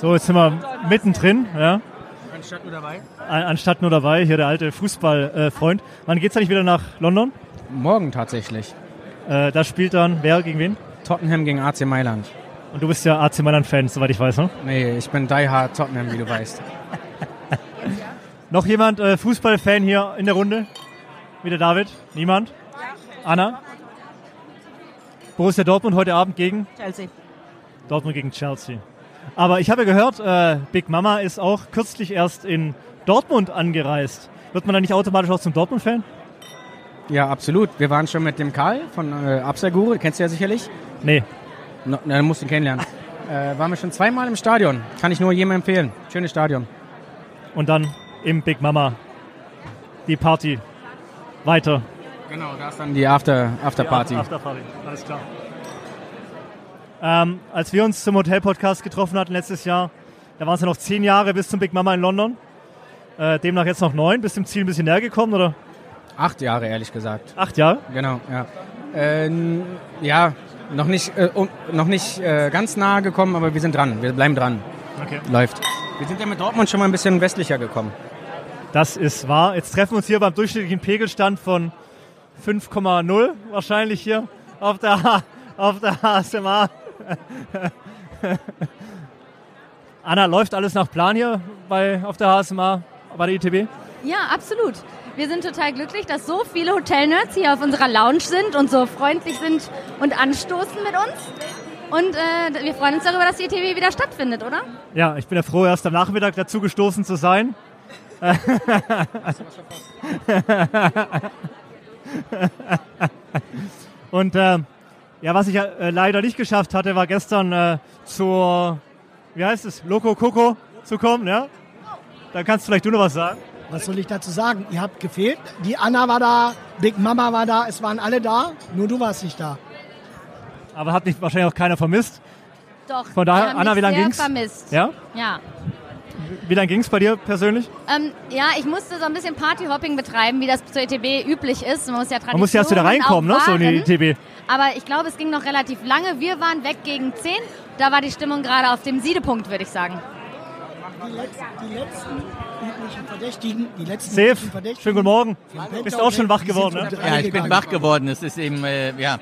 So, jetzt sind wir mittendrin, ja. Anstatt nur dabei? Anstatt nur dabei, hier der alte Fußballfreund. Wann geht's eigentlich wieder nach London? Morgen tatsächlich. Äh, da spielt dann wer gegen wen? Tottenham gegen AC Mailand. Und du bist ja AC Mailand-Fan, soweit ich weiß, ne? Nee, ich bin Die Hard Tottenham, wie du weißt. Noch jemand äh, Fußballfan hier in der Runde? Wie der David? Niemand? Anna? Borussia Dortmund heute Abend gegen? Chelsea. Dortmund gegen Chelsea. Aber ich habe gehört, äh, Big Mama ist auch kürzlich erst in Dortmund angereist. Wird man da nicht automatisch auch zum Dortmund-Fan? Ja, absolut. Wir waren schon mit dem Karl von äh, Absalguru, kennst du ja sicherlich. Nee. No, na, musst ihn kennenlernen. äh, waren wir schon zweimal im Stadion. Kann ich nur jedem empfehlen. Schönes Stadion. Und dann im Big Mama die Party weiter. Genau, da ist dann die After, After Party. Die After Party, alles klar. Ähm, als wir uns zum Hotel-Podcast getroffen hatten letztes Jahr, da waren es ja noch zehn Jahre bis zum Big Mama in London. Äh, demnach jetzt noch neun. Bist du dem Ziel ein bisschen näher gekommen, oder? Acht Jahre, ehrlich gesagt. Acht Jahre? Genau, ja. Ähm, ja, noch nicht, äh, um, noch nicht äh, ganz nahe gekommen, aber wir sind dran. Wir bleiben dran. Okay. Läuft. Wir sind ja mit Dortmund schon mal ein bisschen westlicher gekommen. Das ist wahr. Jetzt treffen wir uns hier beim durchschnittlichen Pegelstand von 5,0 wahrscheinlich hier auf der, auf der HSMA. Anna, läuft alles nach Plan hier bei, auf der HSMA, bei der ITB? Ja, absolut. Wir sind total glücklich, dass so viele Hotelnerds hier auf unserer Lounge sind und so freundlich sind und anstoßen mit uns. Und äh, wir freuen uns darüber, dass die ITB wieder stattfindet, oder? Ja, ich bin ja froh, erst am Nachmittag dazu gestoßen zu sein. und äh, ja, was ich äh, leider nicht geschafft hatte, war gestern äh, zur, wie heißt es, Loco Coco zu kommen, ja? Da kannst du vielleicht du noch was sagen. Was soll ich dazu sagen? Ihr habt gefehlt. Die Anna war da, Big Mama war da, es waren alle da, nur du warst nicht da. Aber hat mich wahrscheinlich auch keiner vermisst. Doch. Von daher, Anna, wie lange ging's? vermisst. Ja? Ja. Wie lange ging es bei dir persönlich? Ähm, ja, ich musste so ein bisschen Partyhopping betreiben, wie das zur ETB üblich ist. Man muss ja Man muss ja erst wieder reinkommen, ne? So in die ETB. Aber ich glaube, es ging noch relativ lange. Wir waren weg gegen 10. Da war die Stimmung gerade auf dem Siedepunkt, würde ich sagen. Die, letzten, die letzten üblichen Verdächtigen, die letzten Safe. Verdächtigen. Schönen guten Morgen. Bist auch schon wach geworden, ne? Ja, ich bin wach geworden. Es ist eben, äh, ja.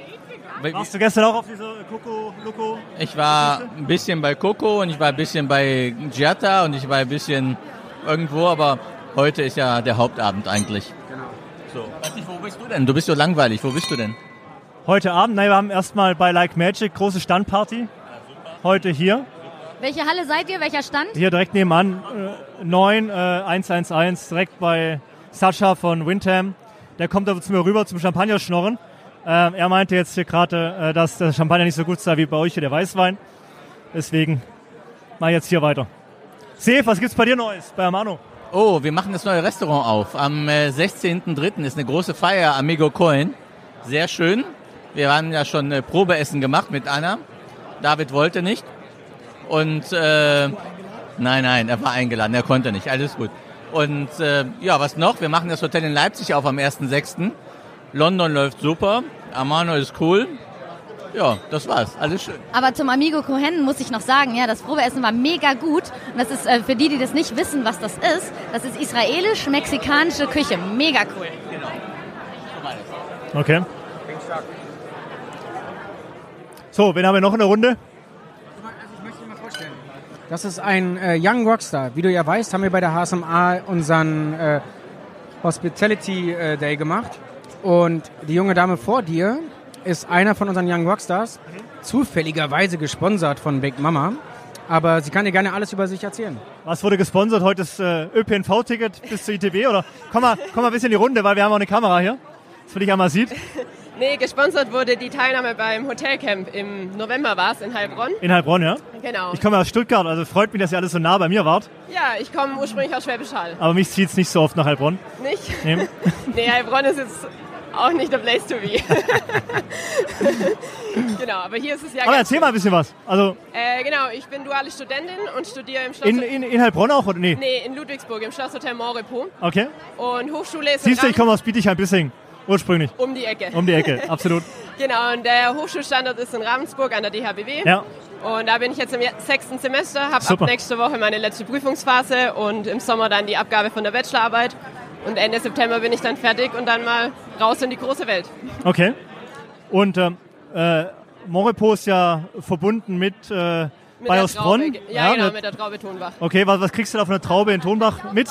Warst du gestern auch auf dieser Coco, Loco? Ich war ein bisschen bei Coco und ich war ein bisschen bei Giatta und ich war ein bisschen irgendwo, aber heute ist ja der Hauptabend eigentlich. Genau. So. Weiß nicht, wo bist du denn? Du bist so langweilig. Wo bist du denn? Heute Abend, nein, wir haben erstmal bei Like Magic große Standparty. Heute hier. Welche Halle seid ihr? Welcher Stand? Hier direkt nebenan, äh, 9 äh, 111, direkt bei Sascha von Windham. Der kommt aber zu mir rüber zum Champagner-Schnorren. Ähm, er meinte jetzt hier gerade, äh, dass der Champagner nicht so gut sei wie bei euch hier der Weißwein. Deswegen mal jetzt hier weiter. Sef, was gibt's bei dir Neues bei Amano? Oh, wir machen das neue Restaurant auf. Am äh, 16.03. ist eine große Feier, Amigo Coin. Sehr schön. Wir haben ja schon äh, Probeessen gemacht mit Anna. David wollte nicht. Und äh, nein, nein, er war eingeladen, er konnte nicht. Alles gut. Und äh, ja, was noch? Wir machen das Hotel in Leipzig auf am 1.06. London läuft super. Amano ist cool. Ja, das war's. Alles schön. Aber zum Amigo Cohen muss ich noch sagen, ja, das Probeessen war mega gut. Und das ist äh, für die, die das nicht wissen, was das ist, das ist israelisch-mexikanische Küche. Mega cool. Okay. So, wen haben wir noch in der Runde? Das ist ein äh, Young Rockstar. Wie du ja weißt, haben wir bei der HSMA unseren äh, Hospitality äh, Day gemacht. Und die junge Dame vor dir ist einer von unseren Young Rockstars, zufälligerweise gesponsert von Big Mama. Aber sie kann dir gerne alles über sich erzählen. Was wurde gesponsert? Heute das äh, ÖPNV-Ticket bis zur ITB? Oder komm mal, komm mal ein bisschen in die Runde, weil wir haben auch eine Kamera hier. Das will ich einmal sieht. Nee, gesponsert wurde die Teilnahme beim Hotelcamp. Im November war es in Heilbronn. In Heilbronn, ja? Genau. Ich komme aus Stuttgart, also freut mich, dass ihr alle so nah bei mir wart. Ja, ich komme ursprünglich aus Schwäbisch Hall. Aber mich zieht es nicht so oft nach Heilbronn. Nicht? Nee. nee, Heilbronn ist jetzt auch nicht der Place to be. genau, aber hier ist es ja Aber erzähl mal ein bisschen was. Also Äh, genau, ich bin duale Studentin und studiere im Schloss... in, in, in Heilbronn auch, oder? Nee. nee, in Ludwigsburg, im Schlosshotel Morepo. Okay. Und Hochschule ist Siehst du, ich komme aus Bietigheim-Bissing. Ursprünglich. Um die Ecke. Um die Ecke, absolut. Genau, und der Hochschulstandort ist in Ravensburg an der DHBW. Ja. Und da bin ich jetzt im sechsten Semester, habe ab nächste Woche meine letzte Prüfungsphase und im Sommer dann die Abgabe von der Bachelorarbeit. Und Ende September bin ich dann fertig und dann mal raus in die große Welt. Okay. Und ähm, äh, Moripo ist ja verbunden mit äh, Mit Bayersbronn. Traube, ja, genau, mit- mit der Traube Tonbach. Okay, was, was kriegst du da von der Traube in Tonbach mit?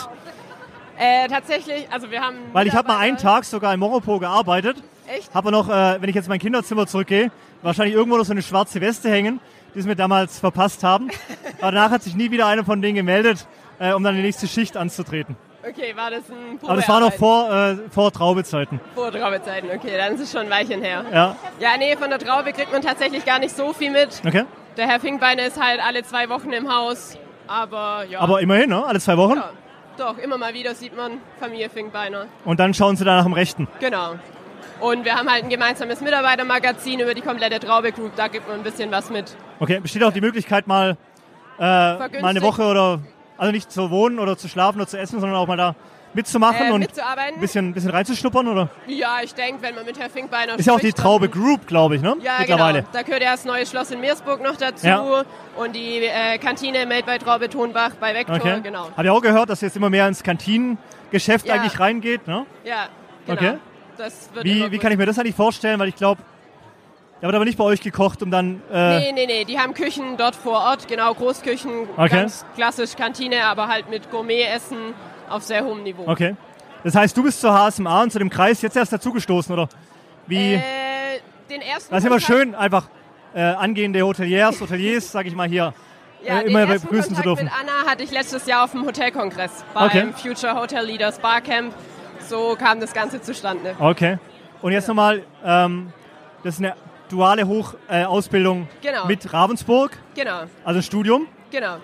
Äh, tatsächlich, also wir haben. Weil ich habe mal einen Tag sogar in Moropo gearbeitet. Echt? Habe noch, äh, wenn ich jetzt in mein Kinderzimmer zurückgehe, wahrscheinlich irgendwo noch so eine schwarze Weste hängen, die sie mir damals verpasst haben. Aber danach hat sich nie wieder einer von denen gemeldet, äh, um dann die nächste Schicht anzutreten. Okay, war das ein Aber das war noch vor, äh, vor Traubezeiten. Vor Traubezeiten, okay, dann ist es schon ein Weilchen her. Ja, Ja, nee, von der Traube kriegt man tatsächlich gar nicht so viel mit. okay. Der Herr Finkbeiner ist halt alle zwei Wochen im Haus, aber ja. Aber immerhin, ne? alle zwei Wochen. ja, doch, immer mal wieder sieht man Familie Finkbeiner. Und dann schauen sie da nach dem Rechten. Genau. Und wir haben halt ein gemeinsames Mitarbeitermagazin über die komplette Traube Group, da gibt man ein bisschen was mit. Okay, besteht auch die Möglichkeit, mal, äh, mal eine. Woche oder, also nicht zu wohnen oder zu schlafen oder zu essen, sondern auch mal da mitzumachen Äh, und ein bisschen, bisschen reinzuschnuppern, oder? Ja, ich denke, wenn man mit Herr Finkbeiner Ist ja auch die Traube Group, glaube ich, ne? Ja, Mittlerweile. genau. Da gehört ja das neue Schloss in Meersburg noch dazu Ja. und die äh, Kantine Made by Traube Tonbach bei Vector, Okay. genau. Habe ich auch gehört, dass jetzt immer mehr ins Kantinengeschäft Ja. eigentlich reingeht, ne? Ja, genau. Okay. Das wird Wie, wie kann ich mir das eigentlich vorstellen? Weil ich glaube, da wird aber nicht bei euch gekocht, um dann. Äh, Nee, nee, nee, die haben Küchen dort vor Ort, genau, Großküchen, Okay. ganz klassisch Kantine, aber halt mit Gourmet-Essen auf sehr hohem Niveau. Okay. Das heißt, du bist zur HSMA und zu dem Kreis jetzt erst dazugestoßen, oder? Wie? Äh, den ersten das ist immer schön, einfach äh, angehende Hoteliers, Hoteliers, sag ich mal hier, Ja, äh, den immer ersten begrüßen zu Kontakt dürfen. mit Anna hatte ich letztes Jahr auf dem Hotelkongress beim Okay. Future Hotel Leaders Barcamp. So kam das Ganze zustande. Okay. Und jetzt nochmal, ähm, das ist eine duale Hochausbildung äh, Genau. mit Ravensburg, Genau, also ein Studium, genau.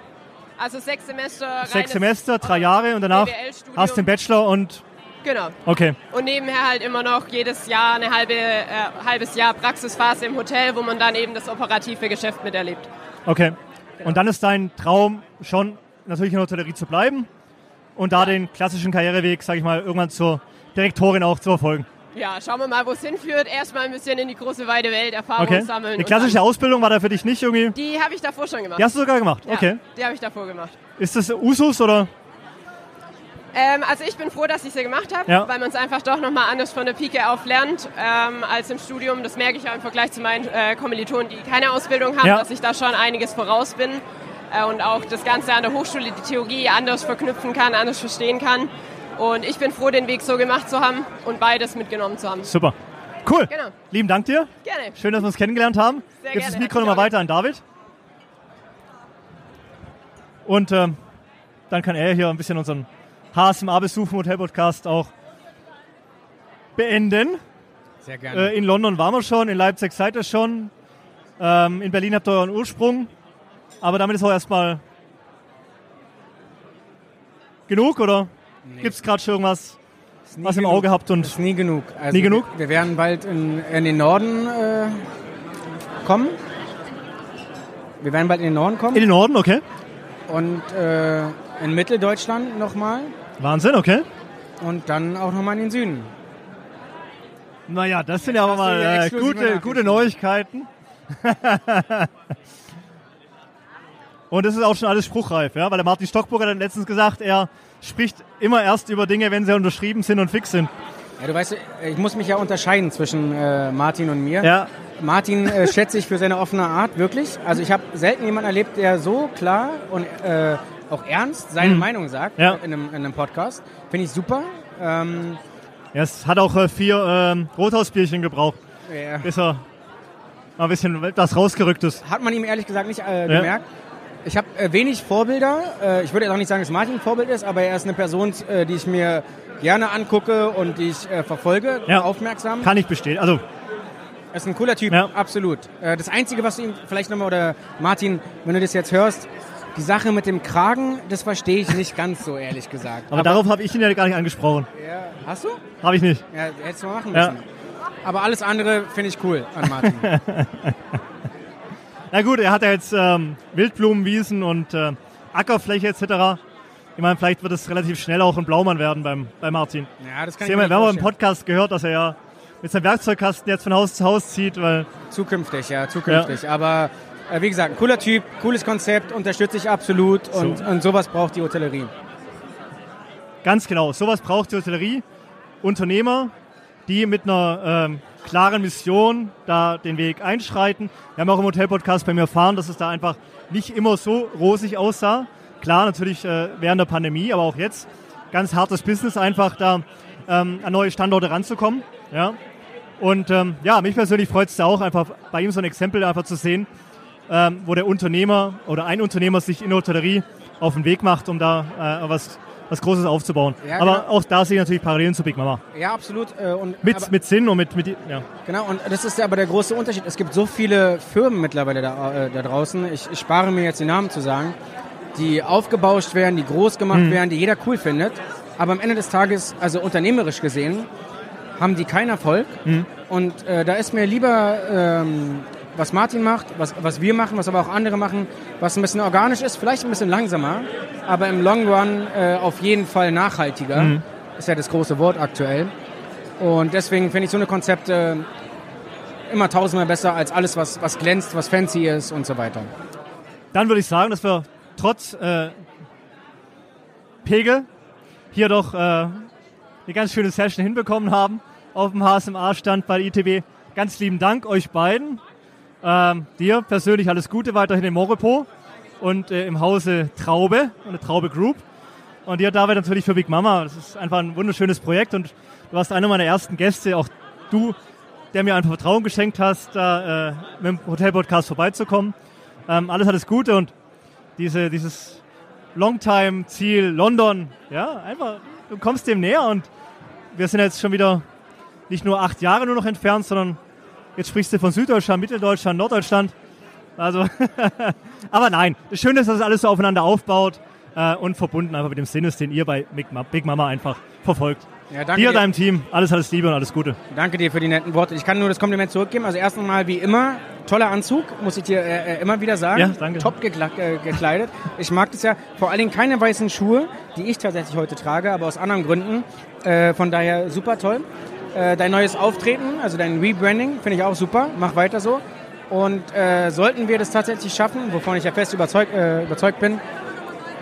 Also sechs Semester. sechs Semester, drei Jahre und danach hast du den Bachelor und Genau. okay. Und nebenher halt immer noch jedes Jahr eine halbe, äh, halbes Jahr Praxisphase im Hotel, wo man dann eben das operative Geschäft miterlebt. Okay. Und dann ist dein Traum schon natürlich in der Hotellerie zu bleiben und da den klassischen Karriereweg, sag ich mal, irgendwann zur Direktorin auch zu verfolgen. Ja, schauen wir mal, wo es hinführt. Erstmal ein bisschen in die große weite Welt Erfahrung Okay. sammeln. Die und klassische Ausbildung war da für dich nicht irgendwie. Die habe ich davor schon gemacht. Die hast du sogar gemacht. Ja, Okay. Die habe ich davor gemacht. Ist das Usus oder? Ähm, also ich bin froh, dass ich sie gemacht habe, Ja. weil man es einfach doch nochmal anders von der Pike auf lernt ähm, als im Studium. Das merke ich auch im Vergleich zu meinen äh, Kommilitonen, die keine Ausbildung haben, Ja. dass ich da schon einiges voraus bin äh, und auch das Ganze an der Hochschule, die Theorie anders verknüpfen kann, anders verstehen kann. Und ich bin froh, den Weg so gemacht zu haben und beides mitgenommen zu haben. Super. Cool. Genau. Lieben Dank dir. Gerne. Schön, dass wir uns kennengelernt haben. Sehr Gibst das gerne. Mikro Hat mich nochmal weiter an David. Und ähm, dann kann er hier ein bisschen unseren HSMA-Besuch im Hotel-Podcast auch beenden. Sehr gerne. Äh, in London waren wir schon, in Leipzig seid ihr schon. Ähm, in Berlin habt ihr euren Ursprung. Aber damit ist auch erstmal genug, oder? Gibt es gerade schon irgendwas, was im genug. Auge habt? Und Ist nie genug. Also Nie genug? Wir, wir werden bald in, in den Norden äh, kommen. Wir werden bald in den Norden kommen. in den Norden, okay. und äh, in Mitteldeutschland nochmal. Wahnsinn, okay. Und dann auch nochmal in den Süden. Naja, das sind ja aber mal äh, gute, gute Neuigkeiten. Und das ist auch schon alles spruchreif, ja? weil der Martin Stockburger hat letztens gesagt, er spricht immer erst über Dinge, wenn sie unterschrieben sind und fix sind. Ja, du weißt, ich muss mich ja unterscheiden zwischen äh, Martin und mir. Ja, Martin äh, schätze ich für seine offene Art, wirklich. Also ich habe selten jemanden erlebt, der so klar und äh, auch ernst seine Meinung sagt Mhm. Ja. in, einem, in einem Podcast. Finde ich super. Ähm, Ja, es hat auch äh, vier ähm, Rothausbierchen gebraucht, ja. bis er ein bisschen das rausgerückt ist. Hat man ihm ehrlich gesagt nicht äh, gemerkt. Ich habe äh, wenig Vorbilder. Äh, ich würde jetzt auch nicht sagen, dass Martin ein Vorbild ist, aber er ist eine Person, äh, die ich mir gerne angucke und die ich äh, verfolge, Ja. aufmerksam. Kann ich bestehen. Also, Er ist ein cooler Typ, Ja. absolut. Äh, das Einzige, was du ihm vielleicht nochmal, oder Martin, wenn du das jetzt hörst, die Sache mit dem Kragen, das verstehe ich nicht ganz so, ehrlich gesagt. aber, darauf habe ich ihn ja gar nicht angesprochen. Ja, hast du? Habe ich nicht. Ja, hättest du mal machen Ja. müssen. Aber alles andere finde ich cool an Martin. Na gut, er hat ja jetzt ähm, Wildblumenwiesen und äh, Ackerfläche etc. Ich meine, vielleicht wird es relativ schnell auch ein Blaumann werden beim, bei Martin. ja, das kann Sie ich mir ja- wir haben im. Podcast gehört, dass er ja mit seinem Werkzeugkasten jetzt von Haus zu Haus zieht, weil Zukünftig, ja, zukünftig. Aber äh, wie gesagt, ein cooler Typ, cooles Konzept, unterstütze ich absolut und, So. und sowas braucht die Hotellerie. Ganz genau, sowas braucht die Hotellerie. Unternehmer, die mit einer ähm, klaren Mission da den Weg einschreiten. Wir haben auch im Hotelpodcast bei mir erfahren, dass es da einfach nicht immer so rosig aussah. Klar, natürlich äh, während der Pandemie, aber auch jetzt ganz hartes Business, einfach da ähm, an neue Standorte ranzukommen. Ja. Und ähm, ja, mich persönlich freut es auch, einfach bei ihm so ein Exempel einfach zu sehen, ähm, wo der Unternehmer oder ein Unternehmer sich in der Hotellerie auf den Weg macht, um da äh, was, was Großes aufzubauen. Ja, Aber genau. auch da sehe ich natürlich Parallelen zu Big Mama. Ja, absolut. Äh, und, Mit, aber, mit Sinn und mit, mit ja. Genau, und das ist aber der große Unterschied. Es gibt so viele Firmen mittlerweile da, äh, da draußen, ich, ich spare mir jetzt die Namen zu sagen, die aufgebauscht werden, die groß gemacht Mhm. werden, die jeder cool findet. Aber am Ende des Tages, also unternehmerisch gesehen, haben die keinen Erfolg. Mhm. Und äh, da ist mir lieber, ähm, was Martin macht, was, was wir machen, was aber auch andere machen, was ein bisschen organisch ist, vielleicht ein bisschen langsamer, aber im Long Run äh, auf jeden Fall nachhaltiger. Mhm. Ist ja das große Wort aktuell. Und deswegen finde ich so eine Konzepte immer tausendmal besser als alles, was, was glänzt, was fancy ist und so weiter. Dann würde ich sagen, dass wir trotz äh, Pegel hier doch äh, eine ganz schöne Session hinbekommen haben auf dem HSMA-Stand bei ITB. Ganz lieben Dank euch beiden. Ähm, dir persönlich alles Gute weiterhin im Moripo und äh, im Hause Traube und der Traube Group. Und dir, David, natürlich für Big Mama. Das ist einfach ein wunderschönes Projekt und du warst einer meiner ersten Gäste, auch du, der mir einfach Vertrauen geschenkt hast, da äh, mit dem Hotel-Podcast vorbeizukommen. Ähm, alles, alles Gute und diese, dieses Longtime-Ziel London, ja, einfach, du kommst dem näher und wir sind jetzt schon wieder nicht nur acht Jahre nur noch entfernt, sondern jetzt sprichst du von Süddeutschland, Mitteldeutschland, Norddeutschland. Also, aber nein, das Schöne ist, dass es alles so aufeinander aufbaut äh, und verbunden einfach mit dem Sinn ist, den ihr bei Big, Ma Big Mama einfach verfolgt. Ja, danke dir, dir. deinem Team, alles, alles Liebe und alles Gute. Danke dir für die netten Worte. Ich kann nur das Kompliment zurückgeben. Also erst einmal wie immer, toller Anzug, muss ich dir äh, äh, immer wieder sagen. Ja, danke. Top äh, gekleidet. Ich mag das ja. Vor allen Dingen keine weißen Schuhe, die ich tatsächlich heute trage, aber aus anderen Gründen. Äh, von daher super toll. Äh, dein neues Auftreten, also dein Rebranding, finde ich auch super. Mach weiter so. Und äh, sollten wir das tatsächlich schaffen, wovon ich ja fest überzeugt, äh, überzeugt bin,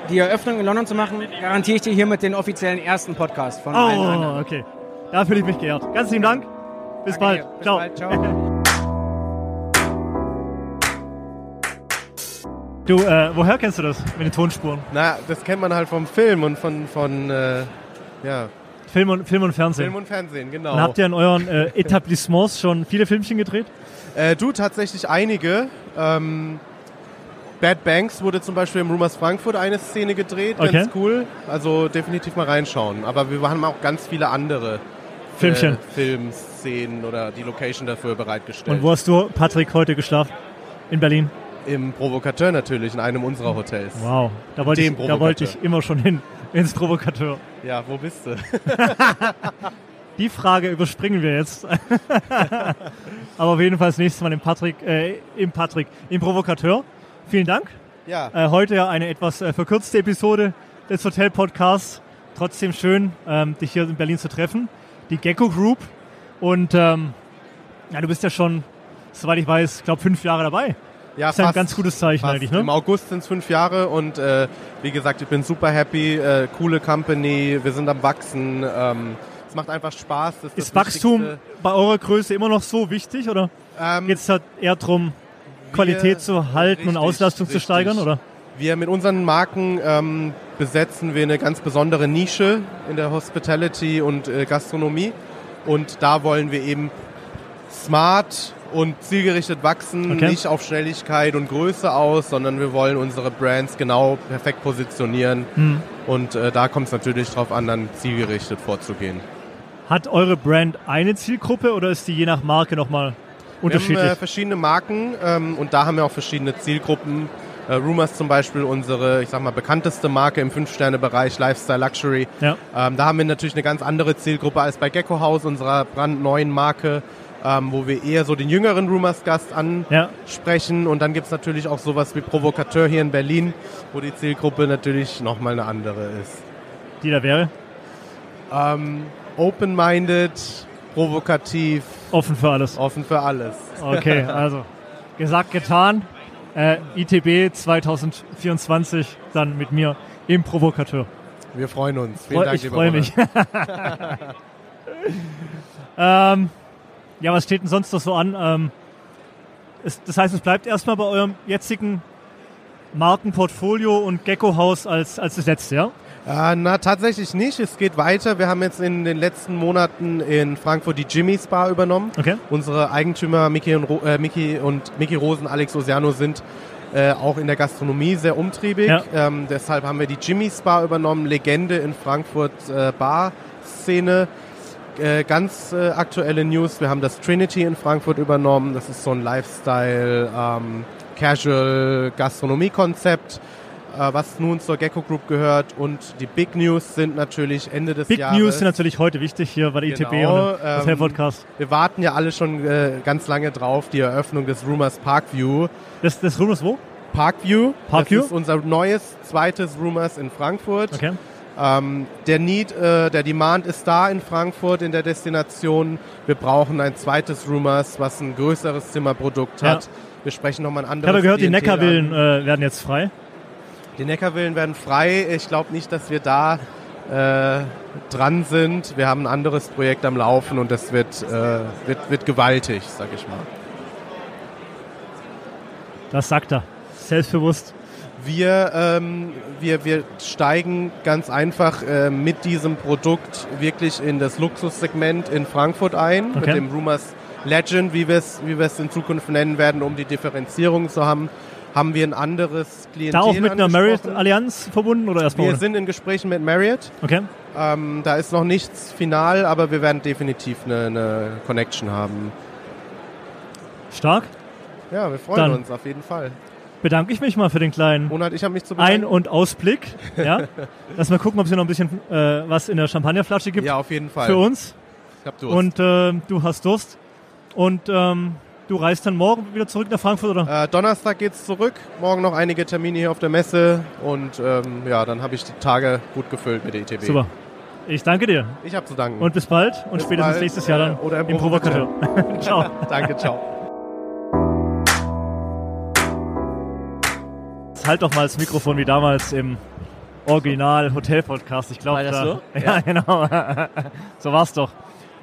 die Eröffnung in London zu machen, garantiere ich dir hiermit den offiziellen ersten Podcast von. Oh, okay. Da fühle ich mich geehrt. Ganz lieben Dank. Bis Danke bald. Bis Ciao. bald. Ciao. Du, äh, woher kennst du das mit den Tonspuren? Na, das kennt man halt vom Film und von, von äh, ja, Film und, Film und Fernsehen. Film und Fernsehen, genau. und habt ihr in euren äh, Etablissements schon viele Filmchen gedreht? Äh, du, tatsächlich einige. Ähm, Bad Banks wurde zum Beispiel im Rumors Frankfurt eine Szene gedreht, Okay. ganz cool. Also definitiv mal reinschauen. Aber wir haben auch ganz viele andere Filmchen. Äh, Filmszenen oder die Location dafür bereitgestellt. Und wo hast du, Patrick, heute geschlafen? In Berlin? Im Provokateur natürlich, in einem unserer Hotels. Wow, da wollte, ich, Dem da wollte ich immer schon hin, ins Provokateur. Ja, wo bist du? Die Frage überspringen wir jetzt. Aber auf jeden Fall das nächste Mal im Patrick, äh, im Patrick, im Provokateur. Vielen Dank. Ja, Äh, heute ja eine etwas äh, verkürzte Episode des Hotel-Podcasts. Trotzdem schön, ähm, dich hier in Berlin zu treffen. Die Gecko Group. Und ähm, ja, du bist ja schon, soweit ich weiß, glaube fünf Jahre dabei. Ja Das ist ja ein ganz gutes Zeichen fast. eigentlich, ne? Im August sind es fünf Jahre und äh, wie gesagt, ich bin super happy. Äh, coole Company, wir sind am Wachsen. Ähm, es macht einfach Spaß. Ist das Wachstum Wichtigste. bei eurer Größe immer noch so wichtig oder Ähm, geht es halt eher darum, Qualität zu halten und richtig, Auslastung zu richtig. steigern? Oder? Wir mit unseren Marken ähm, besetzen wir eine ganz besondere Nische in der Hospitality und äh, Gastronomie. Und da wollen wir eben smart und zielgerichtet wachsen, Okay. nicht auf Schnelligkeit und Größe aus, sondern wir wollen unsere Brands genau perfekt positionieren. Hm. Und äh, da kommt es natürlich darauf an, dann zielgerichtet vorzugehen. Hat eure Brand eine Zielgruppe oder ist die je nach Marke nochmal unterschiedlich? Wir haben äh, verschiedene Marken ähm, und da haben wir auch verschiedene Zielgruppen. Äh, Rumors zum Beispiel unsere, ich sag mal, bekannteste Marke im Fünf-Sterne-Bereich, Lifestyle Luxury. ja. Ähm, da haben wir natürlich eine ganz andere Zielgruppe als bei Gecko House, unserer brandneuen Marke, ähm, wo wir eher so den jüngeren Rumors-Gast ja. ansprechen. Und dann gibt's natürlich auch sowas wie Provokateur hier in Berlin, wo die Zielgruppe natürlich nochmal eine andere ist. Die da wäre? Ähm, Open-minded, provokativ, Offen für alles. offen für alles. Okay, also gesagt, getan. Äh, ITB 2024 dann mit mir im Provokateur. Wir freuen uns. Vielen Freu- Dank, ich freue mich. ähm, ja, was steht denn sonst noch so an? Ähm, es, das heißt, es bleibt erstmal bei eurem jetzigen Markenportfolio und Gecko-Haus als, als das letzte, ja? Äh, na, tatsächlich nicht. Es geht weiter. Wir haben jetzt in den letzten Monaten in Frankfurt die Jimmy's Bar übernommen. Okay. Unsere Eigentümer Mickey und, äh, Mickey und Mickey Rosen, Alex Osiano sind äh, auch in der Gastronomie sehr umtriebig. Ja. Ähm, deshalb haben wir die Jimmy's Bar übernommen, Legende in Frankfurt äh, Bar-Szene. Äh, ganz äh, aktuelle News, wir haben das Trinity in Frankfurt übernommen. Das ist so ein Lifestyle, ähm, Casual Gastronomie-Konzept, äh, was nun zur Gecko Group gehört. Und die Big News sind natürlich Ende des Big Jahres. News sind natürlich heute wichtig hier bei der ITB Genau, und das ähm, Hell Podcast. Wir warten ja alle schon äh, ganz lange drauf, die Eröffnung des Rumors Parkview. Das, das Rumors wo? Parkview, Parkview? das ist unser neues zweites Rumors in Frankfurt. Okay. Ähm, der Need, äh, der Demand ist da in Frankfurt in der Destination. Wir brauchen ein zweites Rumors, was ein größeres Zimmerprodukt Ja. hat. Wir sprechen nochmal ein Ich anderes habe gehört, die Klientel an. äh, werden jetzt frei. Die Neckarvillen werden frei. Ich glaube nicht, dass wir da äh, dran sind. Wir haben ein anderes Projekt am Laufen und das wird, äh, wird, wird gewaltig, sag ich mal. Das sagt er. Selbstbewusst. Wir, ähm, wir, wir steigen ganz einfach äh, mit diesem Produkt wirklich in das Luxussegment in Frankfurt ein, Okay. mit dem Rumors Legend, wie wir es wie in Zukunft nennen werden, um die Differenzierung zu haben, haben wir ein anderes Klientel Da auch mit einer. Marriott-Allianz verbunden oder erstmal Wir ohne? sind in Gesprächen mit Marriott. Okay. Ähm, da ist noch nichts final, aber wir werden definitiv eine, eine Connection haben. Stark. Ja, wir freuen Dann- uns auf jeden Fall. Bedanke ich mich mal für den kleinen Monat, ich mich zu Ein- und Ausblick. Ja. Lass mal gucken, ob es hier noch ein bisschen äh, was in der Champagnerflasche gibt Ja, auf jeden Fall. für uns. Ich hab Durst. Und äh, du hast Durst. Und ähm, du reist dann morgen wieder zurück nach Frankfurt, oder? Äh, Donnerstag geht's zurück, morgen noch einige Termine hier auf der Messe und ähm, ja, dann habe ich die Tage gut gefüllt mit der ITB. Super. Ich danke dir. Ich habe zu danken. Und bis bald. Und Bis spätestens bald, nächstes Jahr dann oder im im Provokateur. Ciao. Danke, ciao. Halt doch mal das Mikrofon wie damals im Original Hotel Podcast. Ich glaube, War da, so? Ja, Ja. genau. so war's doch.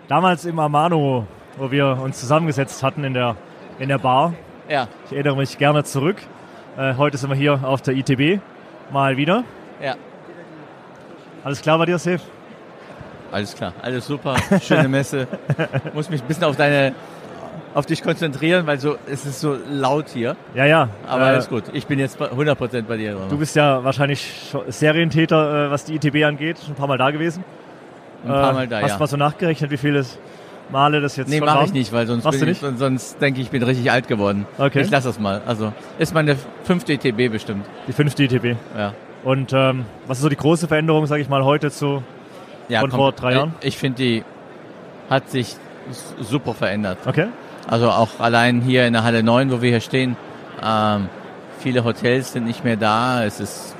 Damals im Amano, wo wir uns zusammengesetzt hatten in der in der Bar. Ja, Ich erinnere mich gerne zurück. Äh, heute sind wir hier auf der ITB mal wieder. ja. Alles klar bei dir, Safe? Alles klar, alles super, schöne Messe. Muss mich ein bisschen auf deine, auf dich konzentrieren, weil so es ist so laut hier. Ja, ja. Aber äh, alles gut. Ich bin jetzt bei 100% bei dir. Du bist ja wahrscheinlich Serientäter, äh, was die ITB angeht. Schon ein paar Mal da gewesen. ein paar Äh, Mal da, Hast ja. du mal so nachgerechnet, wie viele Male das jetzt Nee, mache ich nicht, weil sonst, Machst bin ich, sonst, denke ich, ich bin richtig alt geworden. Okay. Ich lasse das mal. Also ist meine fünfte ITB bestimmt. Die fünfte ITB. Ja. Und ähm, was ist so die große Veränderung, sage ich mal, heute zu ja Von komm, vor drei Jahren? Ich, ich finde, die hat sich super verändert. Okay? Also auch allein hier in der Halle 9, wo wir hier stehen, ähm, viele Hotels sind nicht mehr da. Es ist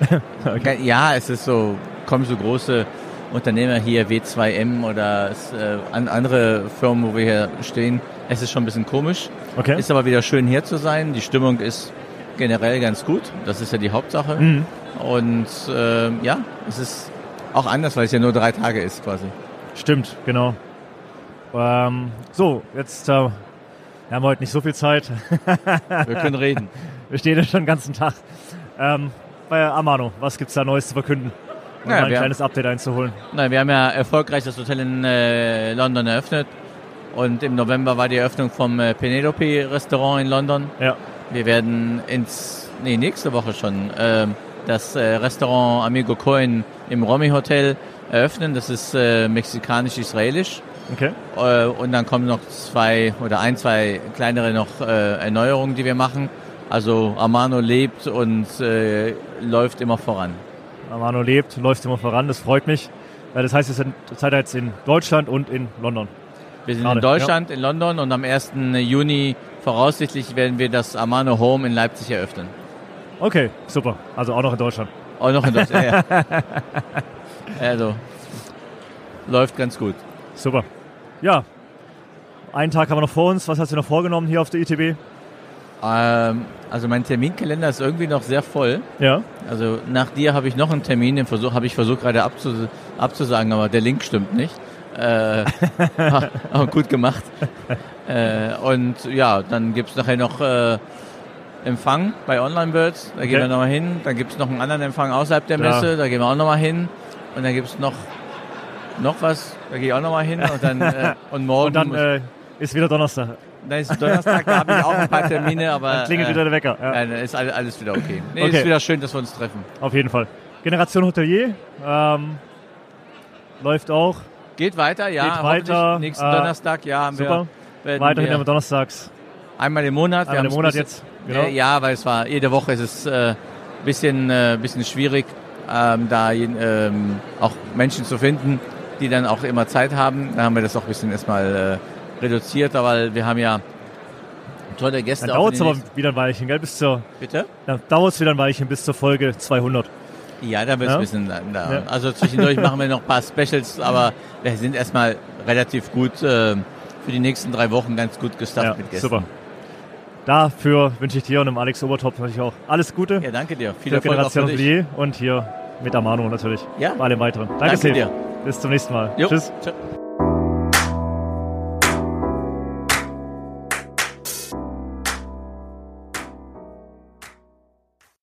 okay. ja, es ist so, kommen so große Unternehmer hier, W2M oder es, äh, an andere Firmen, wo wir hier stehen. Es ist schon ein bisschen komisch. Okay. Ist aber wieder schön hier zu sein. Die Stimmung ist generell ganz gut. Das ist ja die Hauptsache. Mhm. Und äh, ja, es ist auch anders, weil es ja nur drei Tage ist quasi. Stimmt, genau. Ähm, so, jetzt äh, wir haben heute nicht so viel Zeit. Wir können reden. Wir stehen ja schon den ganzen Tag. Ähm, bei Amano, was gibt's da Neues zu verkünden? Um Ja, mal ein wir- kleines Update einzuholen. Nein, wir haben ja erfolgreich das Hotel in äh, London eröffnet. Und im November war die Eröffnung vom äh, Penelope Restaurant in London. Ja. Wir werden ins, nee, nächste Woche schon, ähm, das äh, Restaurant Amigo Coin im Romy Hotel eröffnen. Das ist äh, mexikanisch-israelisch. Okay. Äh, und dann kommen noch zwei oder ein, zwei kleinere noch äh, Erneuerungen, die wir machen. Also Amano lebt und äh, läuft immer voran. Amano lebt, läuft immer voran, das freut mich. Das heißt, ihr seid jetzt in Deutschland und in London. Wir sind Gerade, in Deutschland, in London und am 1. Juni voraussichtlich werden wir das Amano Home in Leipzig eröffnen. Okay, super. Also auch noch in Deutschland. Auch noch in Deutschland. ja, ja. Also läuft ganz gut. Super. Ja, einen Tag haben wir noch vor uns. Was hast du noch vorgenommen hier auf der ITB? Ähm, also mein Terminkalender ist irgendwie noch sehr voll. Ja. Also nach dir habe ich noch einen Termin, den versuch, habe ich versucht gerade abzus abzusagen, aber der Link stimmt nicht. Äh, aber gut gemacht. Äh, und ja, dann gibt's nachher noch äh, Empfang bei Online Birds, da gehen Okay. wir nochmal hin. Dann gibt's noch einen anderen Empfang außerhalb der Ja. Messe, da gehen wir auch nochmal hin. Und dann gibt's noch noch was, da gehe ich auch nochmal hin. Und dann äh, und morgen Und dann äh, ist wieder Donnerstag. dann ist Donnerstag, da habe ich auch ein paar Termine, aber Dann klingelt äh, wieder der Wecker. Ja. Nein, ist alles, alles wieder okay. Nee, Okay. ist wieder schön, dass wir uns treffen. Auf jeden Fall. Generation Hotelier ähm, läuft auch. Geht weiter, ja. Geht weiter, Nächsten äh, Donnerstag, ja, haben Super. wir. Weiterhin wir immer donnerstags. einmal im Monat. Wir Einmal im Monat jetzt. Genau. Ja, weil es war jede Woche ist es äh, bisschen äh, bisschen schwierig, ähm, da ähm, auch Menschen zu finden, die dann auch immer Zeit haben. Da haben wir das auch ein bisschen erstmal äh, reduziert, aber wir haben ja tolle Gäste. Dann dauert es aber nächsten- wieder ein Weilchen, gell? Bis zur, Bitte? dann dauert es wieder ein Weilchen bis zur Folge 200. Ja, da wird es Ja? ein bisschen da. Ja. Also zwischendurch machen wir noch ein paar Specials, aber wir sind erstmal relativ gut äh, für die nächsten drei Wochen ganz gut gestafft Ja, mit Gästen. super. Dafür wünsche ich dir und dem Alex Obertop natürlich auch alles Gute Ja, danke dir. Viel Erfolg auch für dich. Und hier mit Amano natürlich. Ja. Bei allem weiteren. Danke, Danke sehr. dir. Bis zum nächsten Mal. Jo. Tschüss. Tschö.